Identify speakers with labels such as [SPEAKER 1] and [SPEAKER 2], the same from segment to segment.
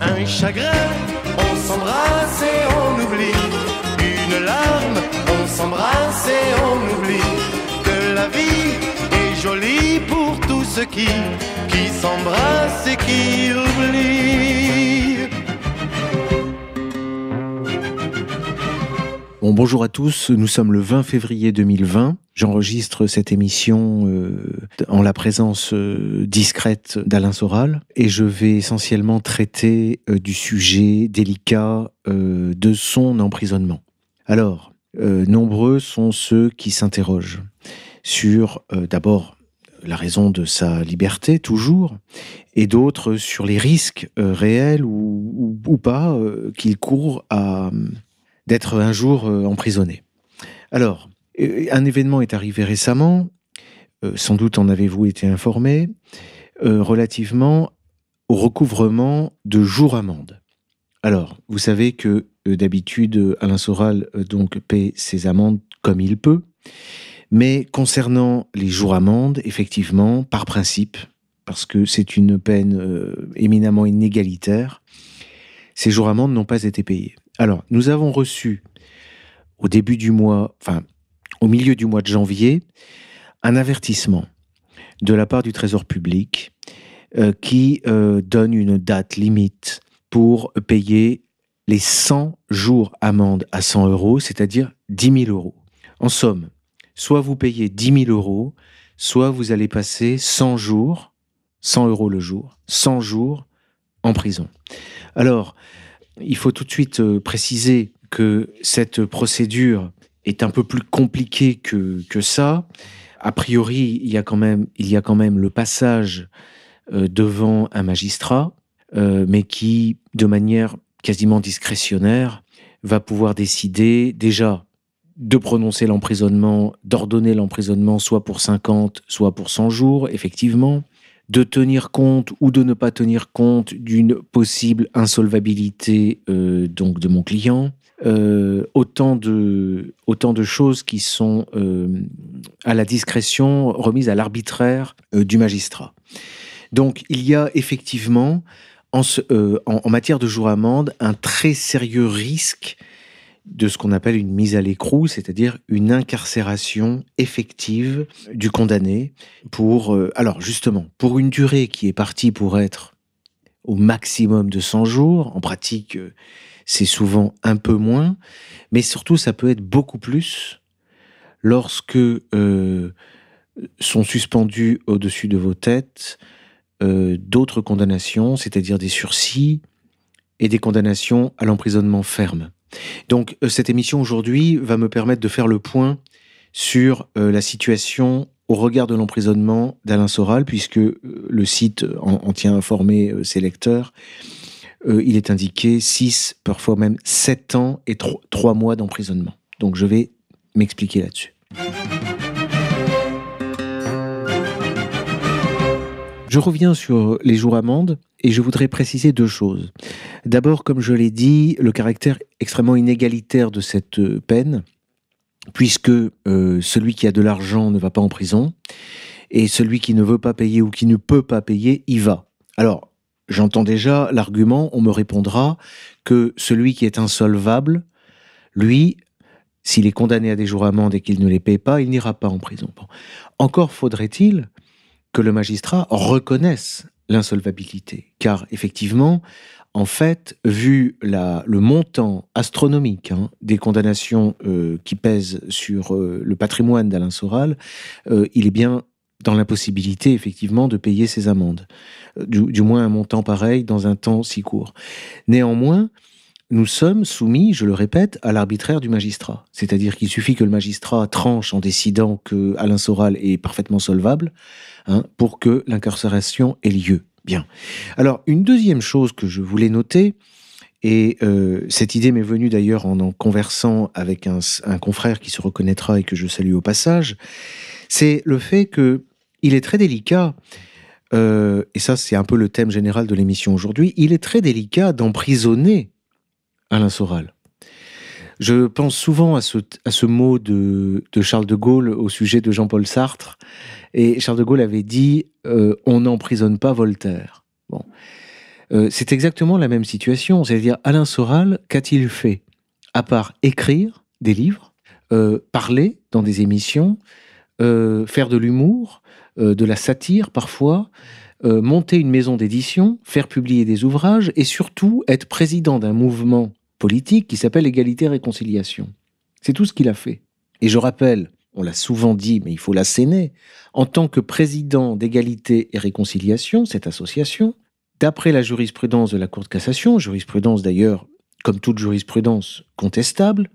[SPEAKER 1] Un chagrin, on s'embrasse et on oublie. Une larme, on s'embrasse et on oublie. Que la vie est jolie pour tous ceux qui, qui s'embrassent et qui oublient.
[SPEAKER 2] Bon, bonjour à tous, nous sommes le 20 février 2020. J'enregistre cette émission euh, en la présence euh, discrète d'Alain Soral et je vais essentiellement traiter euh, du sujet délicat de son emprisonnement. Alors, nombreux sont ceux qui s'interrogent sur d'abord la raison de sa liberté, toujours, et d'autres sur les risques réels ou, pas qu'il court à d'être un jour euh, emprisonné. Alors, euh, un événement est arrivé récemment, euh, sans doute en avez-vous été informé, relativement au recouvrement de jours amende. Alors, vous savez que d'habitude, Alain Soral donc paie ses amendes comme il peut, mais concernant les jours amendes, effectivement, par principe, parce que c'est une peine éminemment inégalitaire, ces jours amendes n'ont pas été payés. Alors, nous avons reçu au début du mois, enfin, au milieu du mois de janvier, un avertissement de la part du Trésor public euh, qui euh, donne une date limite pour payer les 100 jours amende à 100 euros, c'est-à-dire 10 000 euros. En somme, soit vous payez 10 000 euros, soit vous allez passer 100 jours, 100 euros le jour, 100 jours en prison. Alors, il faut tout de suite euh, préciser que cette procédure est un peu plus compliquée que, que ça. A priori, il y a quand même, il y a quand même le passage euh, devant un magistrat, euh, mais qui, de manière quasiment discrétionnaire, va pouvoir décider déjà de prononcer l'emprisonnement, d'ordonner l'emprisonnement soit pour 50, soit pour 100 jours, effectivement, de tenir compte ou de ne pas tenir compte d'une possible insolvabilité euh, donc de mon client. Euh, autant de autant de choses qui sont euh, à la discrétion remises à l'arbitraire du magistrat. Donc il y a effectivement en, en- en matière de jour amende un très sérieux risque de ce qu'on appelle une mise à l'écrou, c'est-à-dire une incarcération effective du condamné pour, euh, alors justement, pour une durée qui est partie pour être au maximum de 100 jours, en pratique, euh, c'est souvent un peu moins, mais surtout ça peut être beaucoup plus lorsque euh, sont suspendus au-dessus de vos têtes d'autres condamnations, c'est-à-dire des sursis et des condamnations à l'emprisonnement ferme. Donc euh, cette émission aujourd'hui va me permettre de faire le point sur euh, la situation au regard de l'emprisonnement d'Alain Soral, puisque euh, le site en, en tient informé euh, ses lecteurs. Il est indiqué 6, parfois même 7 ans et 3 mois d'emprisonnement. Donc je vais m'expliquer là-dessus. Je reviens sur les jours amendes et je voudrais préciser deux choses. D'abord, comme je l'ai dit, le caractère extrêmement inégalitaire de cette euh, peine, puisque euh, celui qui a de l'argent ne va pas en prison et celui qui ne veut pas payer ou qui ne peut pas payer y va. Alors, j'entends déjà l'argument, on me répondra que celui qui est insolvable, lui, s'il est condamné à des jours amendes et qu'il ne les paye pas, il n'ira pas en prison. Encore faudrait-il que le magistrat reconnaisse l'insolvabilité. Car effectivement, en fait, vu le montant astronomique hein, des condamnations euh, qui pèsent sur euh, le patrimoine d'Alain Soral, euh, il est bien dans l'impossibilité, effectivement, de payer ses amendes. Du moins un montant pareil dans un temps si court. Néanmoins, nous sommes soumis, je le répète, à l'arbitraire du magistrat. C'est-à-dire qu'il suffit que le magistrat tranche en décidant que Alain Soral est parfaitement solvable hein, pour que l'incarcération ait lieu. Bien. Alors, une deuxième chose que je voulais noter, et euh, cette idée m'est venue d'ailleurs en en conversant avec un, confrère qui se reconnaîtra et que je salue au passage, c'est le fait que il est très délicat, euh, et ça c'est un peu le thème général de l'émission aujourd'hui, il est très délicat d'emprisonner Alain Soral. Je pense souvent à ce, à ce mot de, Charles de Gaulle au sujet de Jean-Paul Sartre. Et Charles de Gaulle avait dit euh, On n'emprisonne pas Voltaire. Bon. Euh, c'est exactement la même situation. C'est-à-dire, Alain Soral, qu'a-t-il fait? À part écrire des livres, euh, parler dans des émissions, faire de l'humour, de la satire parfois, monter une maison d'édition, faire publier des ouvrages et surtout être président d'un mouvement politique qui s'appelle Égalité-Réconciliation. C'est tout ce qu'il a fait. Et je rappelle, on l'a souvent dit, mais il faut l'asséner, en tant que président d'Égalité et Réconciliation, cette association, d'après la jurisprudence de la Cour de cassation, jurisprudence d'ailleurs, comme toute jurisprudence, contestable,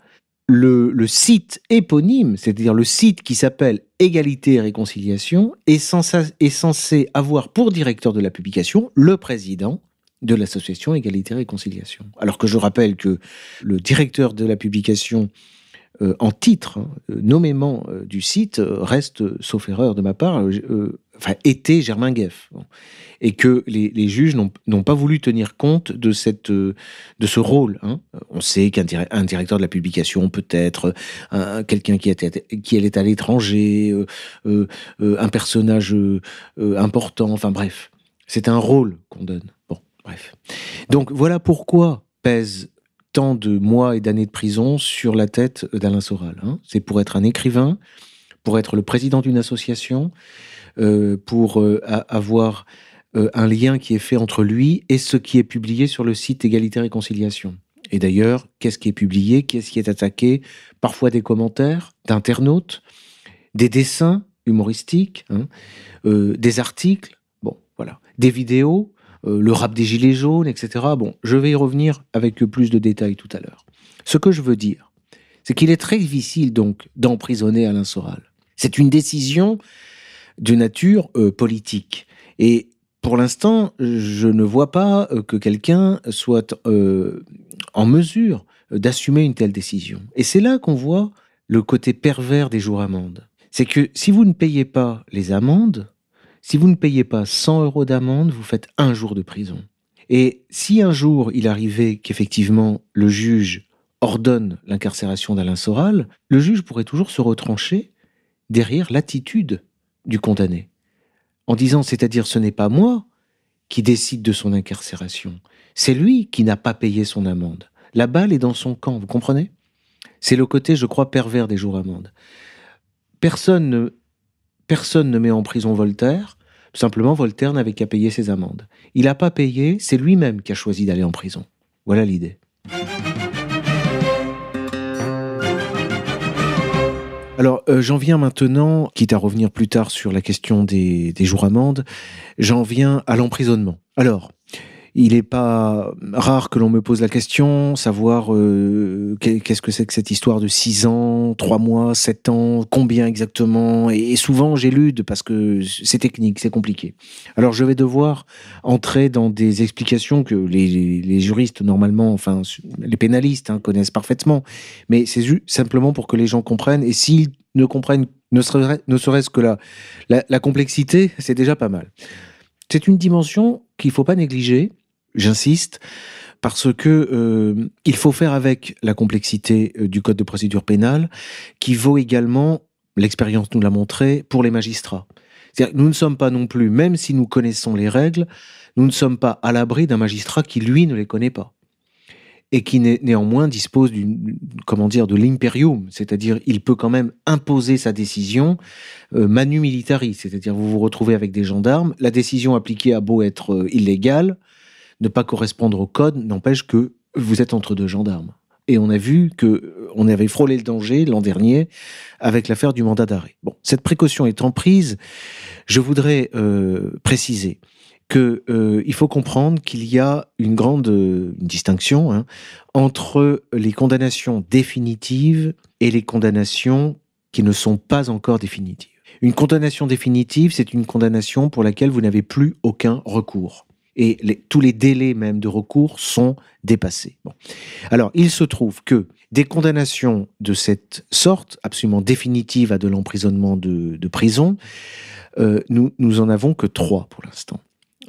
[SPEAKER 2] le, site éponyme, c'est-à-dire le site qui s'appelle Égalité et Réconciliation, est censé avoir pour directeur de la publication le président de l'association Égalité et Réconciliation. Alors que je rappelle que le directeur de la publication euh, en titre, hein, nommément euh, du site, euh, reste, sauf erreur de ma part, enfin, était Germain Gueff. Et que les, juges n'ont pas voulu tenir compte de, cette, de ce rôle. Hein. On sait qu'un directeur de la publication peut être quelqu'un qui, qui est à l'étranger, un personnage important, enfin bref. C'est un rôle qu'on donne. Bon. Bref. Donc voilà pourquoi pèse tant de mois et d'années de prison sur la tête d'Alain Soral. Hein. C'est pour être un écrivain, pour être le président d'une association, euh, pour euh, avoir euh, un lien qui est fait entre lui et ce qui est publié sur le site Égalité Réconciliation. Et d'ailleurs, qu'est-ce qui est publié, qu'est-ce qui est attaqué? Parfois des commentaires d'internautes, des dessins humoristiques, hein, des articles, bon, voilà, des vidéos, le rap des gilets jaunes, etc. Bon, je vais y revenir avec plus de détails tout à l'heure. Ce que je veux dire, c'est qu'il est très difficile donc d'emprisonner Alain Soral. C'est une décision de nature euh, politique. Et pour l'instant, je ne vois pas euh, que quelqu'un soit en mesure d'assumer une telle décision. Et c'est là qu'on voit le côté pervers des jours amendes. C'est que si vous ne payez pas les amendes, si vous ne payez pas 100 euros d'amende, vous faites un jour de prison. Et si un jour il arrivait qu'effectivement le juge ordonne l'incarcération d'Alain Soral, le juge pourrait toujours se retrancher derrière l'attitude du condamné, en disant c'est-à-dire ce n'est pas moi qui décide de son incarcération, c'est lui qui n'a pas payé son amende. La balle est dans son camp, vous comprenez? C'est le côté, je crois, pervers des jours amendes. Personne ne Personne ne met en prison Voltaire. Simplement, Voltaire n'avait qu'à payer ses amendes. Il n'a pas payé, c'est lui-même qui a choisi d'aller en prison. Voilà l'idée. Alors, euh, j'en viens maintenant, quitte à revenir plus tard sur la question des, des jours amendes, j'en viens à l'emprisonnement. Alors, il n'est pas rare que l'on me pose la question, savoir euh, qu'est-ce que c'est que cette histoire de 6 ans, 3 mois, 7 ans, combien exactement? Et, souvent, j'élude parce que c'est technique, c'est compliqué. Alors, je vais devoir entrer dans des explications que les, juristes, normalement, enfin, les pénalistes hein, connaissent parfaitement. Mais c'est simplement pour que les gens comprennent. Et s'ils ne comprennent ne serait-ce que la, la complexité, c'est déjà pas mal. C'est une dimension qu'il ne faut pas négliger J'insiste parce que euh, il faut faire avec la complexité euh, du code de procédure pénale, qui vaut également, l'expérience nous l'a montré, pour les magistrats. Nous ne sommes pas non plus, même si nous connaissons les règles, nous ne sommes pas à l'abri d'un magistrat qui lui ne les connaît pas et qui néanmoins dispose d'une comment dire de l'imperium, c'est-à-dire il peut quand même imposer sa décision euh, manu militari, c'est-à-dire vous vous retrouvez avec des gendarmes, la décision appliquée a beau être illégale, ne pas correspondre au code n'empêche que vous êtes entre deux gendarmes. Et on a vu que euh, on avait frôlé le danger l'an dernier avec l'affaire du mandat d'arrêt. Bon, cette précaution étant prise, je voudrais euh, préciser que euh, il faut comprendre qu'il y a une grande distinction hein, entre les condamnations définitives et les condamnations qui ne sont pas encore définitives. Une condamnation définitive, c'est une condamnation pour laquelle vous n'avez plus aucun recours et tous les délais même de recours sont dépassés. Bon. Alors, il se trouve que des condamnations de cette sorte, absolument définitives à de l'emprisonnement de, prison, euh, nous, nous en avons que trois pour l'instant.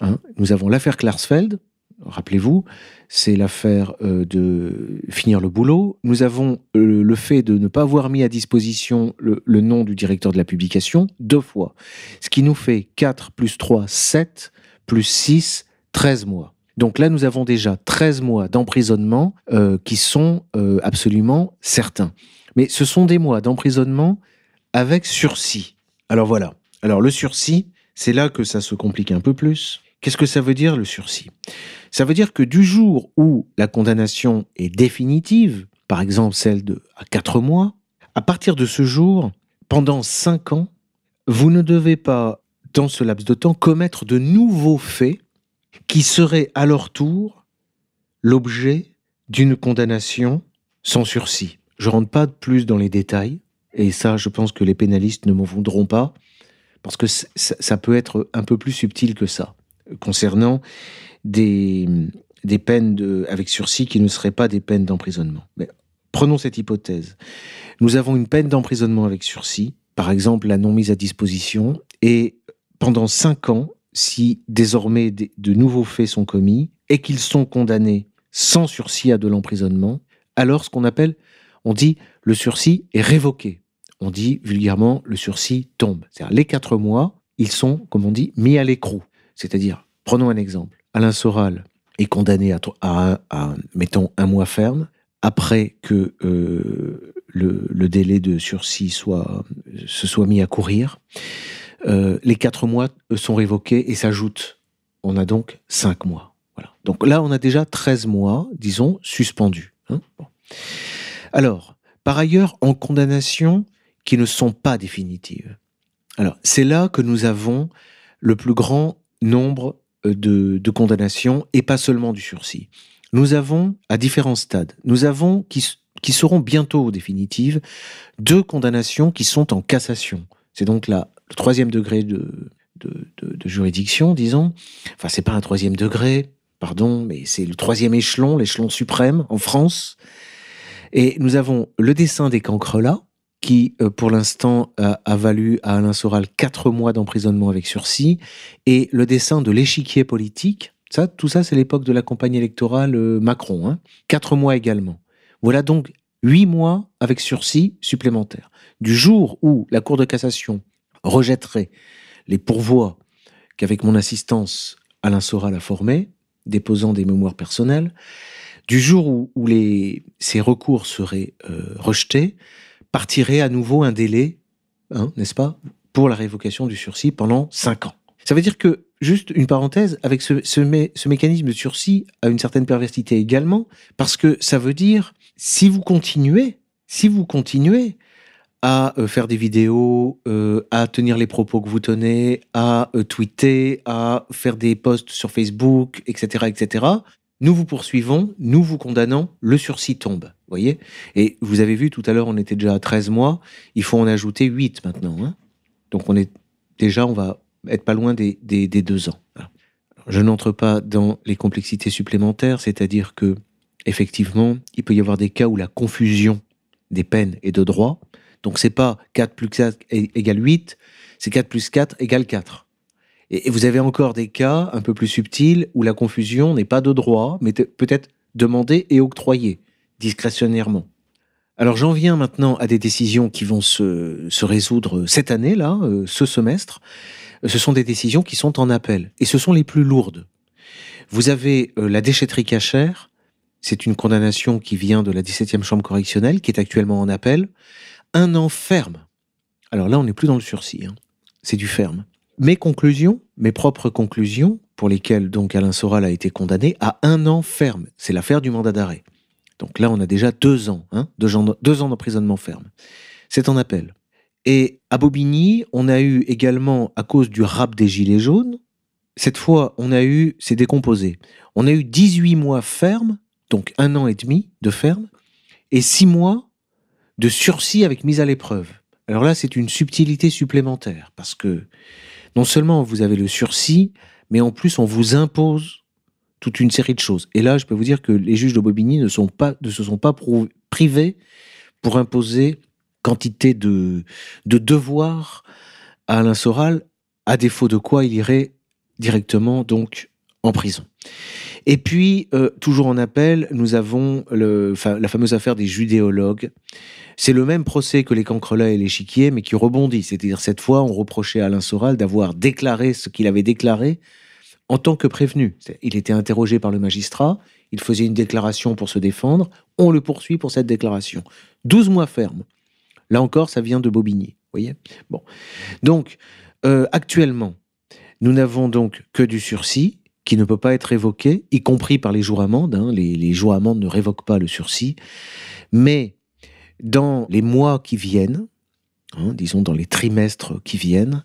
[SPEAKER 2] Hein. nous avons l'affaire Klarsfeld, rappelez-vous, c'est l'affaire euh, de finir le boulot. Nous avons euh, le fait de ne pas avoir mis à disposition le, le, nom du directeur de la publication deux fois. Ce qui nous fait 4 plus 3, 7, plus 6, 13 mois. Donc là, nous avons déjà 13 mois d'emprisonnement euh, qui sont euh, absolument certains. Mais ce sont des mois d'emprisonnement avec sursis. Alors voilà. Alors le sursis, c'est là que ça se complique un peu plus. Qu'est-ce que ça veut dire le sursis? Ça veut dire que du jour où la condamnation est définitive, par exemple celle de à 4 mois, à partir de ce jour, pendant 5 ans, vous ne devez pas, dans ce laps de temps, commettre de nouveaux faits qui seraient à leur tour l'objet d'une condamnation sans sursis. Je rentre pas plus dans les détails, et ça, je pense que les pénalistes ne m'en voudront pas, parce que ça peut être un peu plus subtil que ça, concernant des, des peines de, avec sursis qui ne seraient pas des peines d'emprisonnement. Mais prenons cette hypothèse. Nous avons une peine d'emprisonnement avec sursis, par exemple la non mise à disposition, et pendant cinq ans, si désormais de nouveaux faits sont commis et qu'ils sont condamnés sans sursis à de l'emprisonnement, alors ce qu'on appelle, on dit, le sursis est révoqué. On dit vulgairement, le sursis tombe. C'est-à-dire les quatre mois, ils sont, comme on dit, mis à l'écrou. C'est-à-dire, prenons un exemple. Alain Soral est condamné à, un mois ferme après que euh, le, délai de sursis se soit mis à courir. Euh, les quatre mois sont révoqués et s'ajoutent. On a donc cinq mois. Voilà. Donc là, on a déjà 13 mois, disons, suspendus. Hein. Alors, par ailleurs, en condamnation qui ne sont pas définitives. Alors, c'est là que nous avons le plus grand nombre euh, de, de, condamnations et pas seulement du sursis. Nous avons, à différents stades, nous avons, qui, qui seront bientôt définitives, deux condamnations qui sont en cassation. C'est donc la troisième degré de, de, de, juridiction, disons. Enfin, c'est pas un troisième degré, pardon, mais c'est le troisième échelon, l'échelon suprême en France. Et nous avons le dessin des cancrelats, qui, euh, pour l'instant, a, valu à Alain Soral quatre mois d'emprisonnement avec sursis, et le dessin de l'échiquier politique. Ça, tout ça, c'est l'époque de la campagne électorale euh, Macron. Hein. Quatre mois également. Voilà donc huit mois avec sursis supplémentaires. Du jour où la Cour de cassation rejetterait les pourvois qu'avec mon assistance Alain Soral a formés, déposant des mémoires personnelles, du jour où, les, ces recours seraient euh, rejetés, partirait à nouveau un délai, hein, n'est-ce pas, pour la révocation du sursis pendant cinq ans. Ça veut dire que, juste une parenthèse, avec ce, ce mécanisme de sursis a une certaine perversité également, parce que ça veut dire, si vous continuez, si vous continuez, à euh, faire des vidéos, euh, à tenir les propos que vous tenez, à euh, tweeter, à faire des posts sur Facebook, etc., etc. Nous vous poursuivons, nous vous condamnons, le sursis tombe. voyez Et vous avez vu tout à l'heure, on était déjà à 13 mois, il faut en ajouter 8 maintenant. Hein Donc on est déjà, on va être pas loin des, des, deux ans. Je n'entre pas dans les complexités supplémentaires, c'est-à-dire que effectivement, il peut y avoir des cas où la confusion des peines et de droit donc c'est pas 4 plus 4 égale 8, c'est 4 plus 4 égale 4. Et, vous avez encore des cas un peu plus subtils où la confusion n'est pas de droit, mais peut-être demandée et octroyée, discrétionnairement. Alors j'en viens maintenant à des décisions qui vont se, résoudre cette année, là, euh, ce semestre. Ce sont des décisions qui sont en appel, et ce sont les plus lourdes. Vous avez euh, la déchetterie cachère, c'est une condamnation qui vient de la 17e chambre correctionnelle, qui est actuellement en appel un an ferme. Alors là, on n'est plus dans le sursis, hein. c'est du ferme. Mes conclusions, mes propres conclusions, pour lesquelles donc Alain Soral a été condamné à un an ferme. C'est l'affaire du mandat d'arrêt. Donc là, on a déjà deux ans, hein, deux ans, deux ans d'emprisonnement ferme. C'est en appel. Et à Bobigny, on a eu également, à cause du rap des Gilets jaunes, cette fois, on a eu, c'est décomposé, on a eu 18 mois ferme, donc un an et demi de ferme, et six mois de sursis avec mise à l'épreuve. Alors là, c'est une subtilité supplémentaire, parce que non seulement vous avez le sursis, mais en plus on vous impose toute une série de choses. Et là, je peux vous dire que les juges de Bobigny ne, se sont pas privés pour imposer quantité de, de devoirs à Alain Soral, à défaut de quoi il irait directement donc en prison. Et puis, euh, toujours en appel, nous avons la fameuse affaire des judéologues. C'est le même procès que les cancrelats et l'échiquier, mais qui rebondit. C'est-à-dire, cette fois, on reprochait à Alain Soral d'avoir déclaré ce qu'il avait déclaré en tant que prévenu. Il était interrogé par le magistrat, il faisait une déclaration pour se défendre, on le poursuit pour cette déclaration. 12 mois ferme. Là encore, ça vient de Bobigny. voyez? Bon. Donc, euh, actuellement, nous n'avons donc que du sursis qui ne peut pas être révoqué, y compris par les jours amendes. Hein. Les, les jours amendes ne révoquent pas le sursis. Mais dans les mois qui viennent, hein, disons dans les trimestres qui viennent,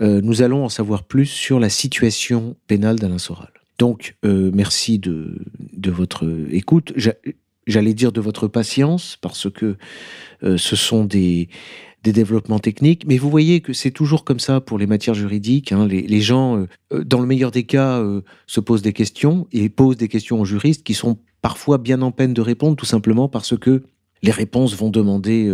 [SPEAKER 2] euh, nous allons en savoir plus sur la situation pénale d'Alain Soral. Donc, euh, merci de, votre écoute. J'allais dire de votre patience, parce que euh, ce sont des, développements techniques. Mais vous voyez que c'est toujours comme ça pour les matières juridiques. Hein. Les, gens, dans le meilleur des cas, se posent des questions et posent des questions aux juristes qui sont parfois bien en peine de répondre, tout simplement parce que les réponses vont demander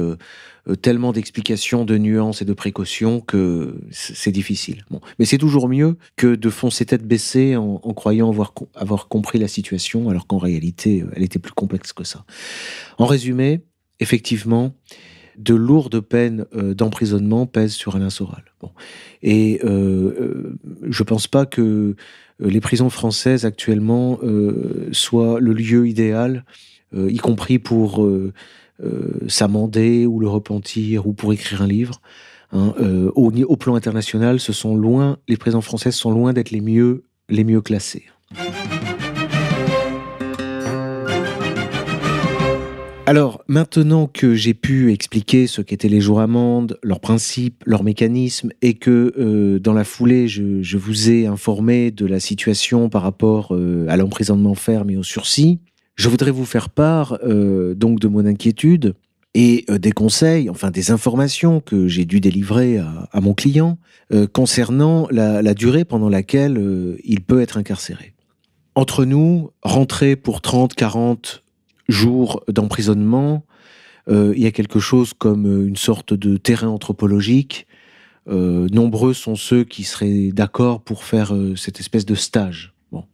[SPEAKER 2] tellement d'explications, de nuances et de précautions que c'est difficile. Mais c'est toujours mieux que de foncer tête baissée en, en croyant avoir, compris la situation, alors qu'en réalité, elle était plus complexe que ça. En résumé, effectivement, de lourdes peines euh, d'emprisonnement pèsent sur Alain Soral. Bon. Et euh, euh, je ne pense pas que les prisons françaises actuellement soient le lieu idéal, y compris pour s'amender ou le repentir ou pour écrire un livre. Hein. au, plan international, ce sont loin, les prisons françaises sont loin d'être les mieux, les mieux classées. Alors, maintenant que j'ai pu expliquer ce qu'étaient les jours amendes, leurs principes, leurs mécanismes, et que euh, dans la foulée, je, vous ai informé de la situation par rapport euh, à l'emprisonnement ferme et au sursis, je voudrais vous faire part euh, donc de mon inquiétude et des conseils, enfin des informations que j'ai dû délivrer à, mon client concernant la, la, durée pendant laquelle il peut être incarcéré. Entre nous, rentrer pour 30, 40, jours d'emprisonnement, euh, il y a quelque chose comme euh, une sorte de terrain anthropologique. Euh, nombreux sont ceux qui seraient d'accord pour faire cette espèce de stage. Bon,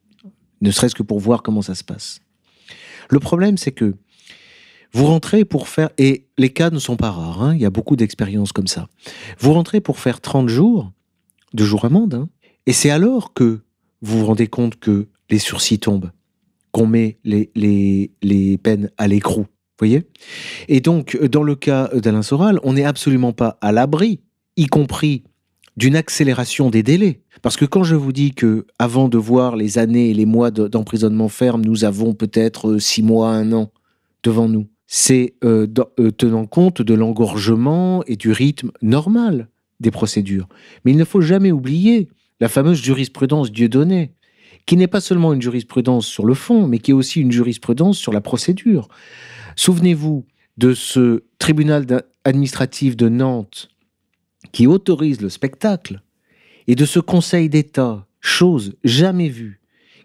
[SPEAKER 2] ne serait-ce que pour voir comment ça se passe. Le problème, c'est que vous rentrez pour faire, et les cas ne sont pas rares, hein, il y a beaucoup d'expériences comme ça. Vous rentrez pour faire 30 jours de jour amende, hein, et c'est alors que vous vous rendez compte que les sursis tombent qu'on met les, les, les peines à l'écrou. voyez? Et donc, dans le cas d'Alain Soral, on n'est absolument pas à l'abri, y compris d'une accélération des délais. Parce que quand je vous dis que, avant de voir les années et les mois d'emprisonnement ferme, nous avons peut-être euh, six mois, un an devant nous, c'est euh, euh, tenant compte de l'engorgement et du rythme normal des procédures. Mais il ne faut jamais oublier la fameuse jurisprudence Dieudonné, qui n'est pas seulement une jurisprudence sur le fond, mais qui est aussi une jurisprudence sur la procédure. Souvenez-vous de ce tribunal administratif de Nantes qui autorise le spectacle, et de ce Conseil d'État, chose jamais vue,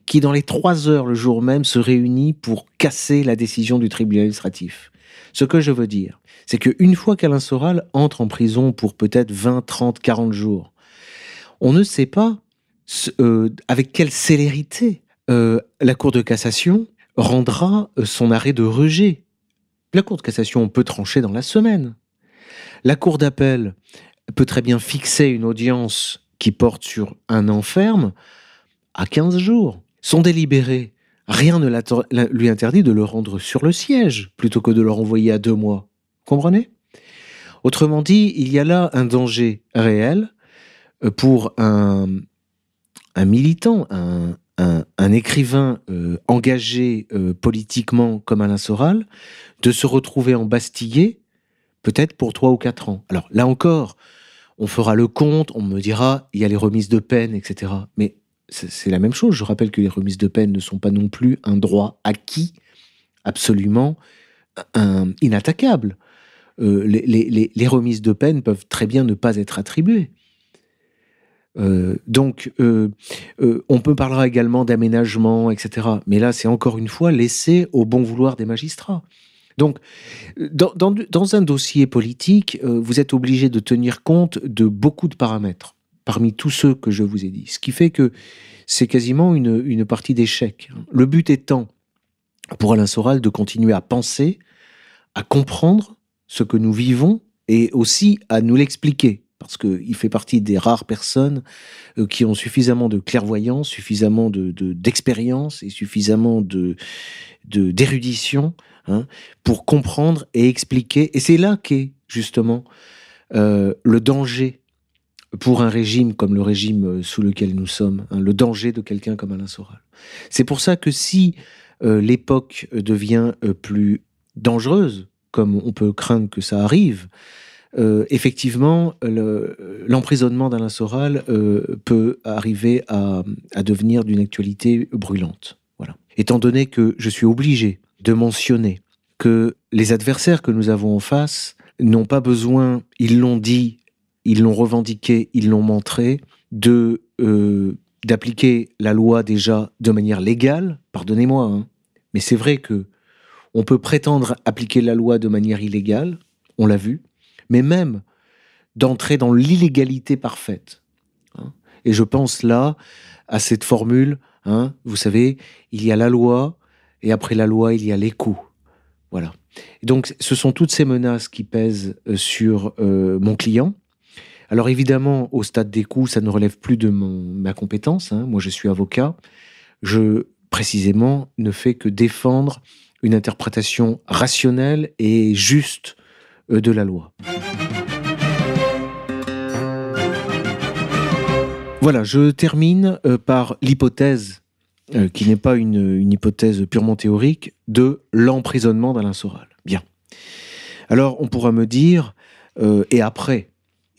[SPEAKER 2] qui dans les trois heures le jour même se réunit pour casser la décision du tribunal administratif. Ce que je veux dire, c'est qu'une fois qu'Alain Soral entre en prison pour peut-être 20, 30, 40 jours, on ne sait pas euh, avec quelle célérité euh, la Cour de cassation rendra euh, son arrêt de rejet. La Cour de cassation peut trancher dans la semaine. La Cour d'appel peut très bien fixer une audience qui porte sur un enferme à 15 jours. Son délibéré, rien ne lui interdit de le rendre sur le siège plutôt que de le renvoyer à deux mois. Comprenez? Autrement dit, il y a là un danger réel pour un, un militant, un, écrivain euh, engagé euh, politiquement comme Alain Soral, de se retrouver embastillé, peut-être pour trois ou quatre ans. Alors là encore, on fera le compte, on me dira, il y a les remises de peine, etc. Mais c'est la même chose. Je rappelle que les remises de peine ne sont pas non plus un droit acquis absolument inattaquable. Euh, les, remises de peine peuvent très bien ne pas être attribuées. Euh, donc, euh, on peut parler également d'aménagement, etc. Mais là, c'est encore une fois laissé au bon vouloir des magistrats. Donc, dans, un dossier politique, vous êtes obligé de tenir compte de beaucoup de paramètres. parmi tous ceux que je vous ai dit. Ce qui fait que c'est quasiment une, partie d'échec. Le but étant, pour Alain Soral, de continuer à penser, à comprendre ce que nous vivons et aussi à nous l'expliquer. Parce qu'il fait partie des rares personnes euh, qui ont suffisamment de clairvoyance, suffisamment de, d'expérience et suffisamment d'érudition hein, pour comprendre et expliquer. Et c'est là qu'est justement euh, le danger pour un régime comme le régime euh, sous lequel nous sommes, hein, le danger de quelqu'un comme Alain Soral. C'est pour ça que si l'époque devient plus dangereuse, comme on peut craindre que ça arrive, euh, effectivement, l'emprisonnement d'Alain Soral euh, peut arriver à, devenir d'une actualité brûlante. Voilà. Étant donné que je suis obligé de mentionner que les adversaires que nous avons en face n'ont pas besoin, ils l'ont dit, ils l'ont revendiqué, ils l'ont montré, de euh, d'appliquer la loi déjà de manière légale. Pardonnez-moi, hein, mais c'est vrai que on peut prétendre appliquer la loi de manière illégale, on l'a vu, mais même d'entrer dans l'illégalité parfaite. Hein. Et je pense là à cette formule, hein, vous savez, il y a la loi, et après la loi, il y a coups. Voilà. donc, ce sont toutes ces menaces qui pèsent euh, sur euh, mon client. Alors évidemment, au stade des coups, ça ne relève plus de mon, ma compétence. Hein. Moi, je suis avocat. Je, précisément, ne fais que défendre une interprétation rationnelle et juste euh, de la loi. Voilà, je termine par l'hypothèse, euh, qui n'est pas une, hypothèse purement théorique, de l'emprisonnement d'Alain Soral. Bien. Alors, on pourra me dire, et après,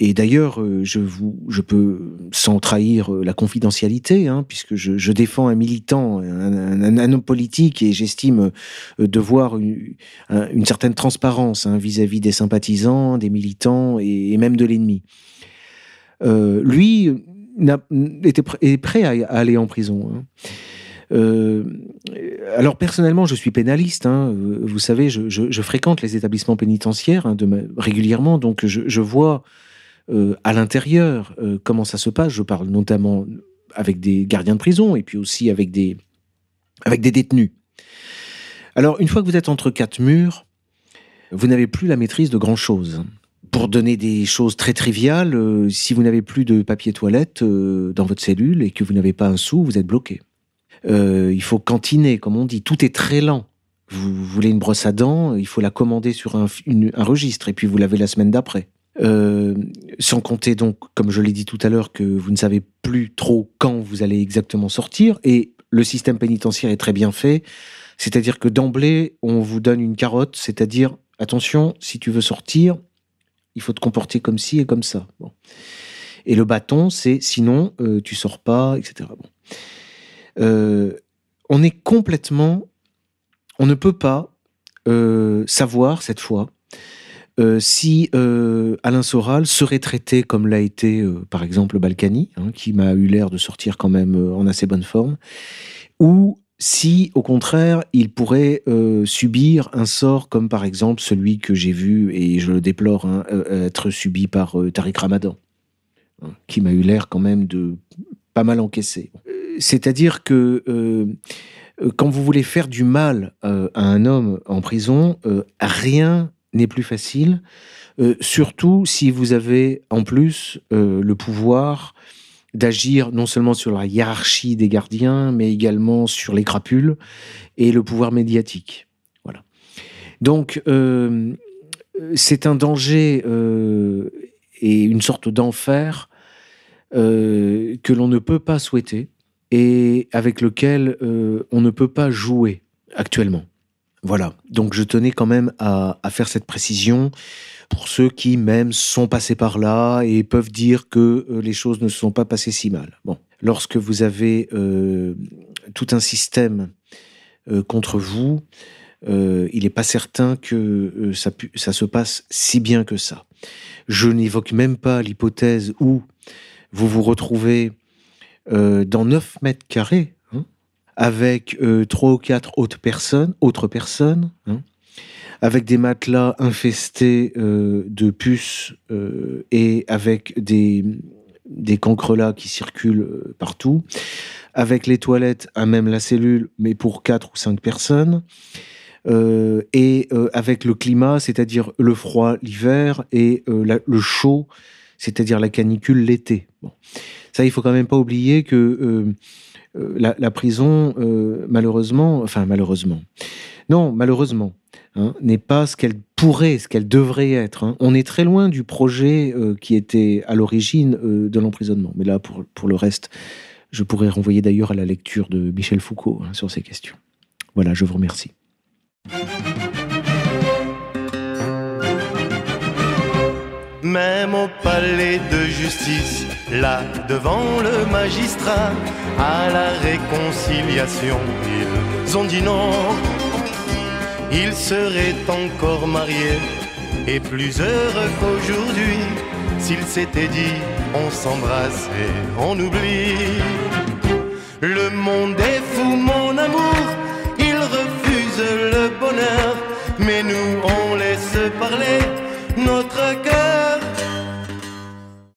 [SPEAKER 2] et d'ailleurs, euh, je, je peux, sans trahir euh, la confidentialité, hein, puisque je, défends un militant, un, homme politique, et j'estime euh, devoir une, une certaine transparence hein, vis-à-vis des sympathisants, des militants et, même de l'ennemi. lui était est prêt à, aller en prison. Hein. Alors personnellement, je suis pénaliste. Hein, vous savez, je, fréquente les établissements pénitentiaires de, régulièrement, donc je, vois euh, à l'intérieur, euh, comment ça se passe. Je parle notamment avec des gardiens de prison et puis aussi avec des, détenus. Alors, une fois que vous êtes entre quatre murs, vous n'avez plus la maîtrise de grand-chose. Pour donner des choses très triviales, euh, si vous n'avez plus de papier toilette dans votre cellule et que vous n'avez pas un sou, vous êtes bloqué. Il faut cantiner, comme on dit. Tout est très lent. Vous voulez une brosse à dents, il faut la commander sur un, un registre et puis vous l'avez la semaine d'après. Euh, sans compter donc, comme je l'ai dit tout à l'heure, que vous ne savez plus trop quand vous allez exactement sortir. Et le système pénitentiaire est très bien fait. C'est-à-dire que d'emblée, on vous donne une carotte, c'est-à-dire, attention, si tu veux sortir, il faut te comporter comme ci et comme ça. Bon. Et le bâton, c'est sinon, euh, tu sors pas, etc. Bon. Euh, on est complètement. On ne peut pas savoir cette fois euh, si euh, Alain Soral serait traité comme l'a été, euh, par exemple, Balkany, hein, qui m'a eu l'air de sortir quand même en assez bonne forme, ou si, au contraire, il pourrait subir un sort comme, par exemple, celui que j'ai vu, et je le déplore, hein, être subi par Tariq Ramadan, hein, qui m'a eu l'air quand même de pas mal encaissé. C'est-à-dire que quand vous voulez faire du mal à un homme en prison, rien n'est plus facile, euh, surtout si vous avez en plus euh, le pouvoir d'agir non seulement sur la hiérarchie des gardiens, mais également sur les crapules et le pouvoir médiatique. Voilà. Donc, euh, c'est un danger et une sorte d'enfer que l'on ne peut pas souhaiter et avec lequel on ne peut pas jouer actuellement. Voilà, donc je tenais quand même à, faire cette précision pour ceux qui même sont passés par là et peuvent dire que euh, les choses ne se sont pas passées si mal. Bon, lorsque vous avez euh, tout un système euh, contre vous, il n'est pas certain que ça, ça se passe si bien que ça. Je n'évoque même pas l'hypothèse où vous vous retrouvez dans 9 mètres carrés avec euh, trois ou quatre autres personnes, autres personnes, hein, avec des matelas infestés euh, de puces euh, et avec des des cancrelats qui circulent euh, partout, avec les toilettes à même la cellule, mais pour quatre ou cinq personnes. Euh, et euh, avec le climat, c'est-à-dire le froid l'hiver et le chaud, c'est-à-dire la canicule l'été. Bon. Ça, il faut quand même pas oublier que la, la, prison, malheureusement, enfin malheureusement, non, malheureusement, Hein, n'est pas ce qu'elle pourrait, ce qu'elle devrait être. Hein. On est très loin du projet euh, qui était à l'origine euh, de l'emprisonnement. Mais là, pour, pour le reste, je pourrais renvoyer d'ailleurs à la lecture de Michel Foucault hein, sur ces questions. Voilà, je vous remercie.
[SPEAKER 1] Même au palais de justice, là devant le magistrat, à la réconciliation, ils ont dit non il serait encore marié et plus heureux qu'aujourd'hui s'il s'était dit on s'embrasse et on oublie. Le monde est fou, mon amour, il refuse le bonheur, mais nous on laisse parler notre cœur.